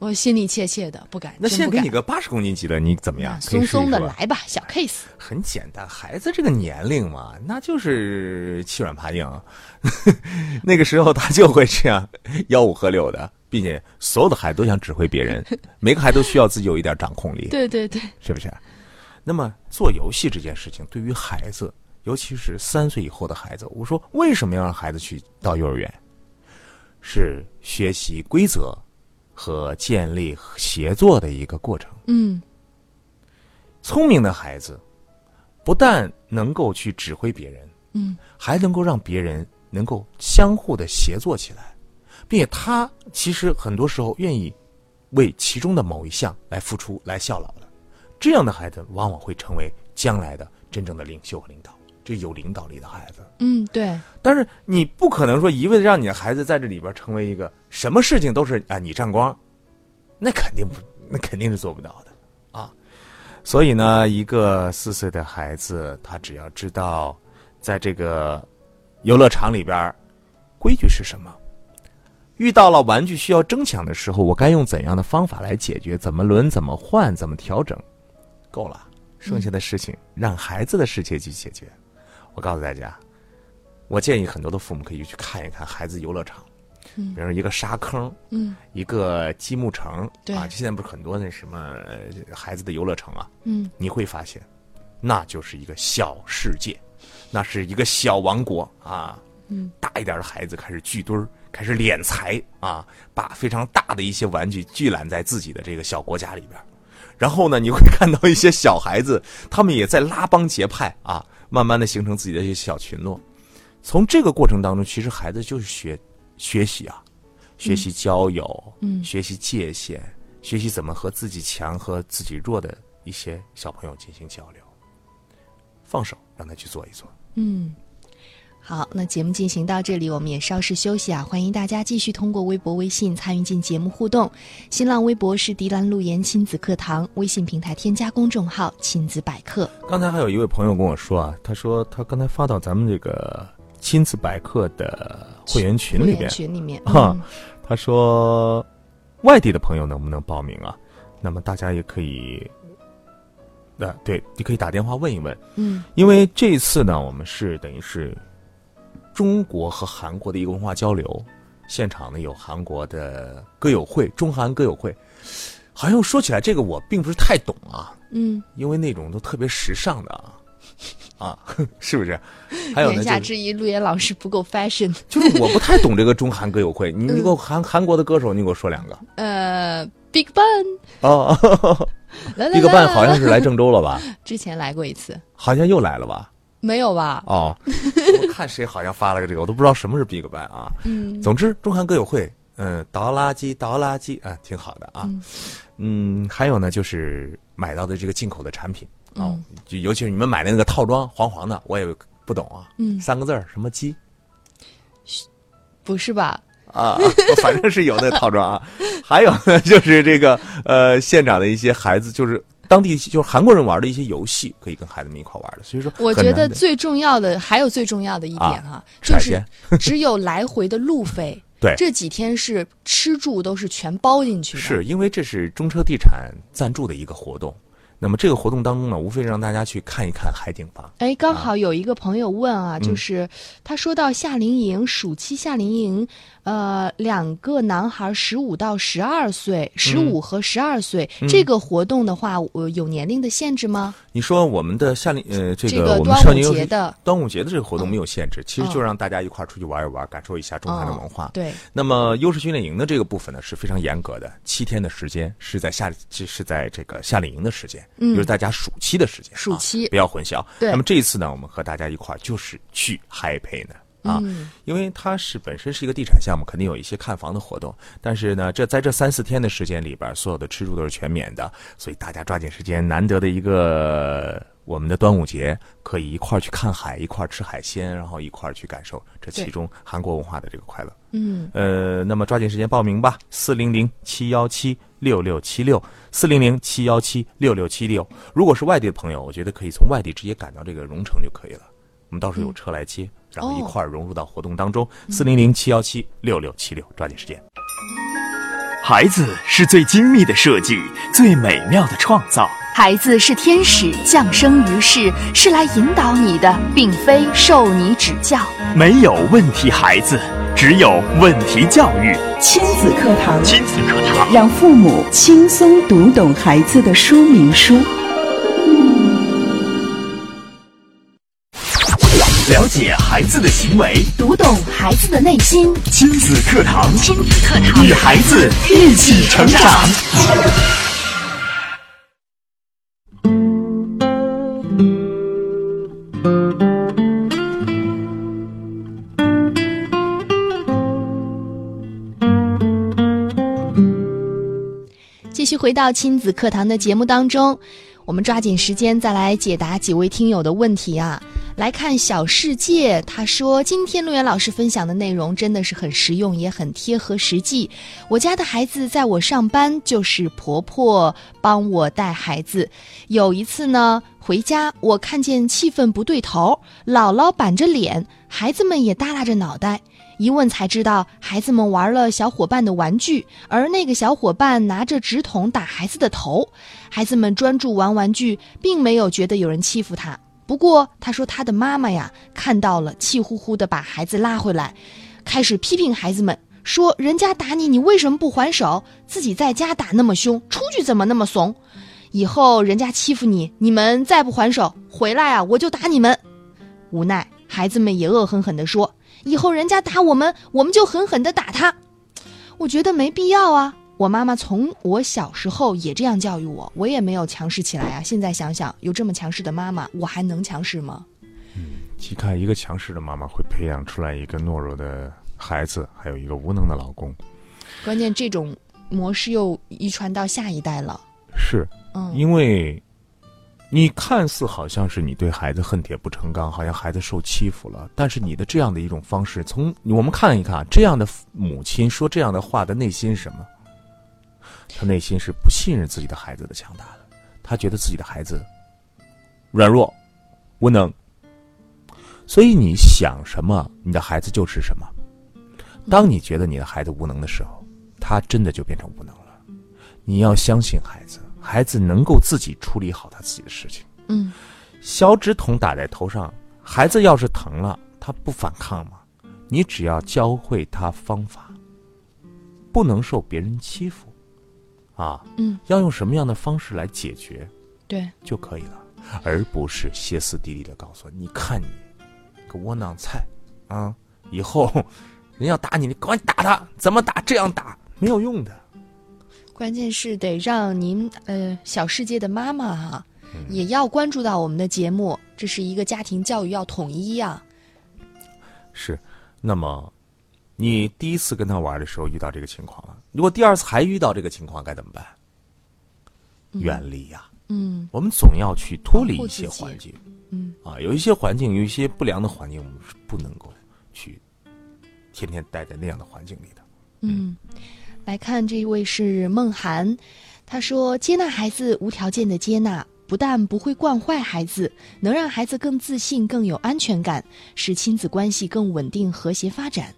我心里怯怯的，不敢。那现在给你个八十公斤级的，你怎么样？可以松松的来吧，小 case。很简单，孩子这个年龄嘛，那就是欺软怕硬，那个时候他就会这样吆五喝六的，并且所有的孩子都想指挥别人，每个孩子都需要自己有一点掌控力，对对对，是不是？那么做游戏这件事情，对于孩子，尤其是三岁以后的孩子，我说为什么要让孩子去到幼儿园？是学习规则和建立协作的一个过程。嗯聪明的孩子，不但能够去指挥别人，嗯还能够让别人能够相互的协作起来，并且他其实很多时候愿意为其中的某一项来付出、来效劳的。这样的孩子往往会成为将来的真正的领袖和领导，这有领导力的孩子。嗯，对，但是你不可能说一味的让你的孩子在这里边成为一个什么事情都是啊你沾光，那肯定不，那肯定是做不到的啊。所以呢，一个四岁的孩子，他只要知道，在这个游乐场里边，规矩是什么，遇到了玩具需要争抢的时候，我该用怎样的方法来解决？怎么轮？怎么换？怎么调整？够了，剩下的事情、让孩子的世界去解决。我告诉大家，我建议很多的父母可以去看一看孩子游乐场，嗯比如说一个沙坑，嗯一个积木城，对啊，现在不是很多那什么呃孩子的游乐城啊，嗯你会发现，那就是一个小世界，那是一个小王国啊。嗯，大一点的孩子开始聚堆儿，开始敛财啊，把非常大的一些玩具聚揽在自己的这个小国家里边。然后呢，你会看到一些小孩子，他们也在拉帮结派啊，慢慢的形成自己的一些小群落。从这个过程当中，其实孩子就是学学习啊，学习交友，嗯学习界限，学习怎么和自己强和自己弱的一些小朋友进行交流。放手，让他去做一做。嗯。好，那节目进行到这里，我们也稍事休息啊！欢迎大家继续通过微博、微信参与进节目互动。新浪微博是迪兰路言亲子课堂，微信平台添加公众号“亲子百科刚才还有一位朋友跟我说啊，他说他刚才发到咱们这个亲子百科的会员”群里会员边，群里面啊嗯他说外地的朋友能不能报名啊？那么大家也可以，呃，对，你可以打电话问一问，嗯因为这一次呢，我们是等于是中国和韩国的一个文化交流，现场呢有韩国的歌友会，中韩歌友会，好像说起来这个我并不是太懂啊，嗯，因为那种都特别时尚的啊，啊，是不是？还有呢，言下之意，陆岩老师不够 fashion。就是我不太懂这个中韩歌友会，你你给我韩韩国的歌手，你给我说两个呃，Big Bang，哦。来来 Big 来 Bang 好像是来郑州了吧？之前来过一次，好像又来了吧？没有吧？哦，我看谁好像发了个这个，我都不知道什么是 Big Bang 啊。嗯总之，中韩歌友会，嗯，倒垃圾，倒垃圾啊，挺好的啊。嗯，还有呢，就是买到的这个进口的产品嗯哦，就尤其是你们买的那个套装黄黄的，我也不懂啊。嗯三个字儿什么鸡？不是吧？啊，反正是有那个套装啊。还有呢，就是这个呃，现场的一些孩子，就是当地就是韩国人玩的一些游戏，可以跟孩子们一块玩的。所以说，我觉得最重要的还有最重要的一点哈、啊就是 只有来回的路费。对这几天是吃住都是全包进去的。是因为这是中车地产赞助的一个活动。那么这个活动当中呢，无非让大家去看一看海景房。哎，刚好有一个朋友问啊，嗯就是他说到夏令营暑期夏令营，呃，两个男孩十五到十二岁，十五和十二岁、嗯这个活动的话，呃，有年龄的限制吗？你说我们的夏令呃，这这个我们少年游戏节的端午节的这个活动没有限制，其实嗯就让大家一块儿出去玩一玩，感受一下中韩的文化。哦对，那么优势训练营的这个部分呢是非常严格的，七天的时间是在夏是是在这个夏令营的时间，嗯就是大家暑期的时间，暑期啊不要混淆。对那么这一次呢，我们和大家一块儿就是去嗨培呢。啊，嗯因为它是本身是一个地产项目，肯定有一些看房的活动。但是呢，这在这三四天的时间里边，所有的吃住都是全免的，所以大家抓紧时间，难得的一个我们的端午节，可以一块儿去看海，一块儿吃海鲜，然后一块儿去感受这其中韩国文化的这个快乐。嗯，呃，那么抓紧时间报名吧，四零零七幺七六六七六，四零零七幺七六六七六。如果是外地的朋友，我觉得可以从外地直接赶到这个荣城就可以了。我们到时候有车来接，然后一块儿融入到活动当中。四零零七幺七六六七六，抓紧时间。孩子是最精密的设计，最美妙的创造。孩子是天使降生于世，是来引导你的，并非受你指教。没有问题孩子，只有问题教育。亲子课堂，亲子课堂，让父母轻松读懂孩子的说明书。解孩子的行为，读懂孩子的内心，亲子课堂，亲子课堂与孩子一起成长。继续回到亲子课堂的节目当中，我们抓紧时间再来解答几位听友的问题啊。来看小世界，他说今天陆源老师分享的内容真的是很实用，也很贴合实际。我家的孩子在我上班，就是婆婆帮我带孩子。有一次呢，回家我看见气氛不对头，姥姥板着脸，孩子们也耷拉着脑袋。一问才知道，孩子们玩了小伙伴的玩具，而那个小伙伴拿着纸筒打孩子的头。孩子们专注玩玩具，并没有觉得有人欺负他。不过他说他的妈妈呀看到了，气呼呼的把孩子拉回来，开始批评孩子们，说人家打你，你为什么不还手？自己在家打那么凶，出去怎么那么怂？以后人家欺负你，你们再不还手，回来啊我就打你们。无奈孩子们也恶狠狠地说。以后人家打我们，我们就狠狠的打他。我觉得没必要啊。我妈妈从我小时候也这样教育我，我也没有强势起来啊。现在想想，有这么强势的妈妈，我还能强势吗？嗯你看，一个强势的妈妈会培养出来一个懦弱的孩子，还有一个无能的老公。关键这种模式又遗传到下一代了。是，嗯，因为你看似好像是你对孩子恨铁不成钢，好像孩子受欺负了，但是你的这样的一种方式，从我们看一看，这样的母亲说这样的话的内心是什么？他内心是不信任自己的孩子的强大的，他觉得自己的孩子软弱、无能，所以你想什么，你的孩子就是什么。当你觉得你的孩子无能的时候，他真的就变成无能了。你要相信孩子，孩子能够自己处理好他自己的事情。嗯，小纸筒打在头上，孩子要是疼了，他不反抗吗？你只要教会他方法，不能受别人欺负，啊，嗯，要用什么样的方式来解决对，就可以了，而不是歇斯底里的告诉我，你看你个窝囊菜啊，以后人要打你，你赶紧打他，怎么打？这样打没有用的。关键是得让您呃小世界的妈妈哈、也要关注到我们的节目，这是一个家庭教育要统一呀、是，那么你第一次跟他玩的时候遇到这个情况了，如果第二次还遇到这个情况该怎么办？远离呀、嗯。我们总要去脱离一些环境。嗯。啊，有一些环境，有一些不良的环境，我们是不能够去天天待在那样的环境里的。嗯，来看这一位是梦涵，他说接纳孩子，无条件的接纳。不但不会惯坏孩子，能让孩子更自信、更有安全感，使亲子关系更稳定、和谐发展。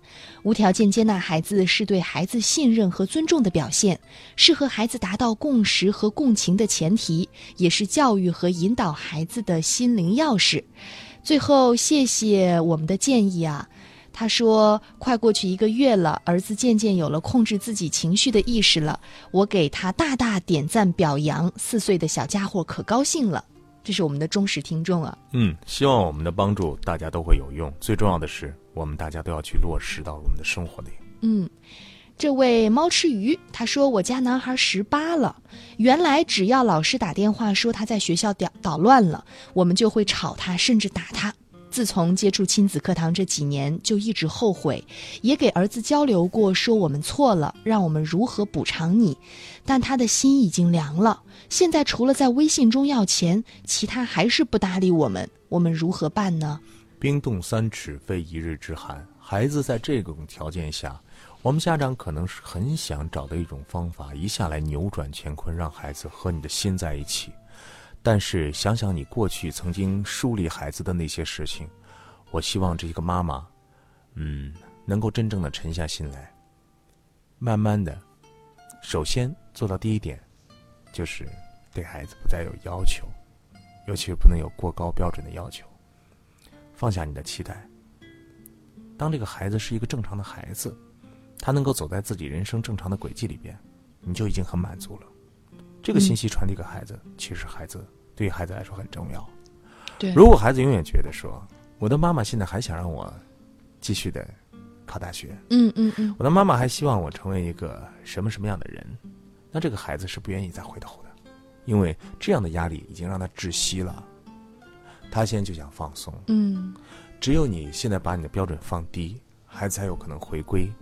无条件接纳孩子是对孩子信任和尊重的表现，是和孩子达到共识和共情的前提，也是教育和引导孩子的心灵钥匙。最后，谢谢我们的建议啊。他说：“快过去一个月了，儿子渐渐有了控制自己情绪的意识了。我给他大大点赞表扬，四岁的小家伙可高兴了。这是我们的忠实听众啊。嗯，希望我们的帮助大家都会有用。最重要的是，我们大家都要去落实到我们的生活里。嗯，这位猫吃鱼他说：我家男孩十八了，原来只要老师打电话说他在学校捣捣乱了，我们就会吵他，甚至打他。”自从接触亲子课堂这几年，就一直后悔，也给儿子交流过，说我们错了，让我们如何补偿你。但他的心已经凉了。现在除了在微信中要钱，其他还是不搭理我们。我们如何办呢？冰冻三尺，非一日之寒。孩子在这种条件下，我们家长可能是很想找到一种方法，一下来扭转乾坤，让孩子和你的心在一起。但是想想你过去曾经梳理孩子的那些事情，我希望这一个妈妈，嗯，能够真正的沉下心来，慢慢的，首先做到第一点，就是对孩子不再有要求，尤其是不能有过高标准的要求，放下你的期待。当这个孩子是一个正常的孩子，他能够走在自己人生正常的轨迹里边，你就已经很满足了。这个信息传递给孩子，其实孩子对于孩子来说很重要。对，如果孩子永远觉得说，我的妈妈现在还想让我继续的考大学，嗯嗯嗯，我的妈妈还希望我成为一个什么什么样的人，那这个孩子是不愿意再回头的，因为这样的压力已经让他窒息了。他现在就想放松，嗯，只有你现在把你的标准放低，孩子才有可能回归。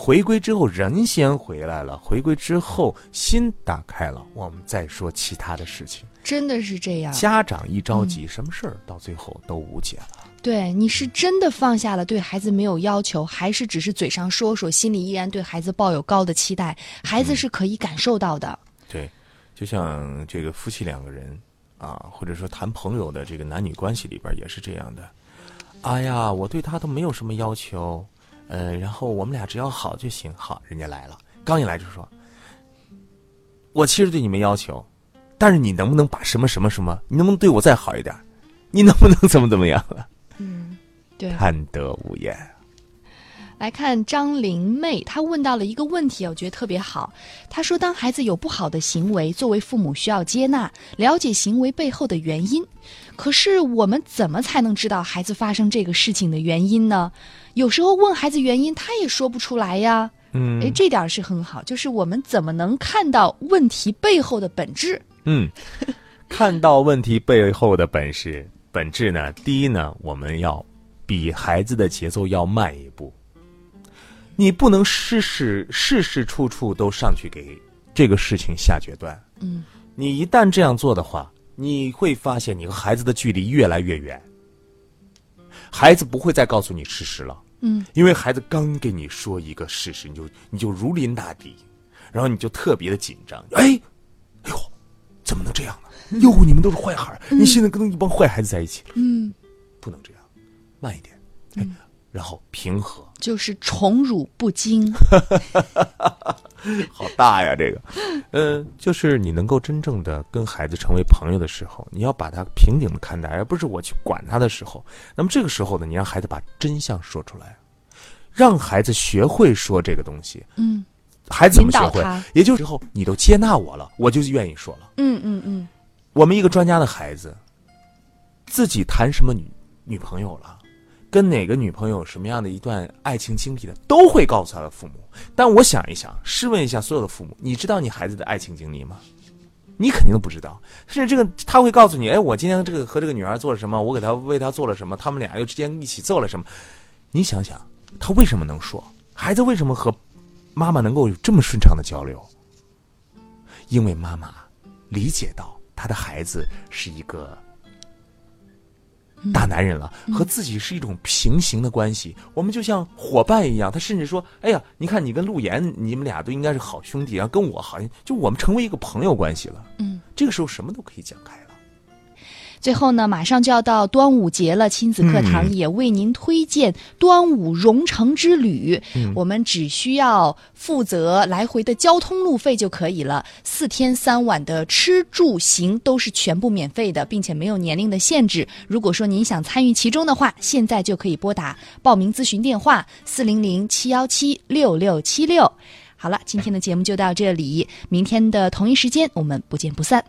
回归之后，人先回来了。回归之后，心打开了，我们再说其他的事情。真的是这样。家长一着急，什么事儿到最后都无解了。对，你是真的放下了对孩子没有要求，还是只是嘴上说说，心里依然对孩子抱有高的期待？孩子是可以感受到的。对，就像这个夫妻两个人啊，或者说谈朋友的这个男女关系里边也是这样的。哎呀，我对他都没有什么要求。呃，然后我们俩只要好就行。好，人家来了，刚一来就说：“我其实对你没要求，但是你能不能把什么什么什么，你能不能对我再好一点？你能不能怎么怎么样？”嗯，对，贪得无厌。来看张玲妹，她问到了一个问题，我觉得特别好。她说：“当孩子有不好的行为，作为父母需要接纳，了解行为背后的原因。可是我们怎么才能知道孩子发生这个事情的原因呢？”有时候问孩子原因，他也说不出来呀。嗯，哎，这点是很好。就是我们怎么能看到问题背后的本质？嗯，看到问题背后的本事本质呢？第一呢，我们要比孩子的节奏要慢一步。你不能事事事事处处都上去给这个事情下决断。嗯，你一旦这样做的话，你会发现你和孩子的距离越来越远。孩子不会再告诉你事实了。嗯，因为孩子刚给你说一个事实，你就你就如临大敌，然后你就特别的紧张。哎，哎呦，怎么能这样呢？哟，你们都是坏孩儿，你现在跟一帮坏孩子在一起了。嗯，不能这样，慢一点，哎，然后平和。就是宠辱不惊。好大呀，这个，嗯，就是你能够真正的跟孩子成为朋友的时候，你要把他平等的看待，而不是我去管他的时候。那么这个时候呢，你让孩子把真相说出来，让孩子学会说这个东西。嗯，孩子怎么学会？也就是后你都接纳我了，我就愿意说了。嗯嗯嗯。我们一个专家的孩子，自己谈什么女女朋友了？跟哪个女朋友什么样的一段爱情经历的，都会告诉他的父母。但我想一想，试问一下所有的父母，你知道你孩子的爱情经历吗？你肯定都不知道。甚至这个他会告诉你，哎，我今天这个和这个女孩做了什么，我给他为他做了什么，他们俩又之间一起做了什么。你想想，他为什么能说？孩子为什么和妈妈能够有这么顺畅的交流？因为妈妈理解到他的孩子是一个。大男人了，和自己是一种平行的关系，我们就像伙伴一样。他甚至说：“哎呀，你看你跟陆岩，你们俩都应该是好兄弟，啊跟我好像就我们成为一个朋友关系了。”嗯，这个时候什么都可以讲开了。最后呢，马上就要到端午节了，亲子课堂也为您推荐端午蓉城之旅。我们只需要负责来回的交通路费就可以了，四天三晚的吃住行都是全部免费的，并且没有年龄的限制。如果说您想参与其中的话，现在就可以拨打报名咨询电话四零零七幺七六六七六。好了，今天的节目就到这里，明天的同一时间我们不见不散。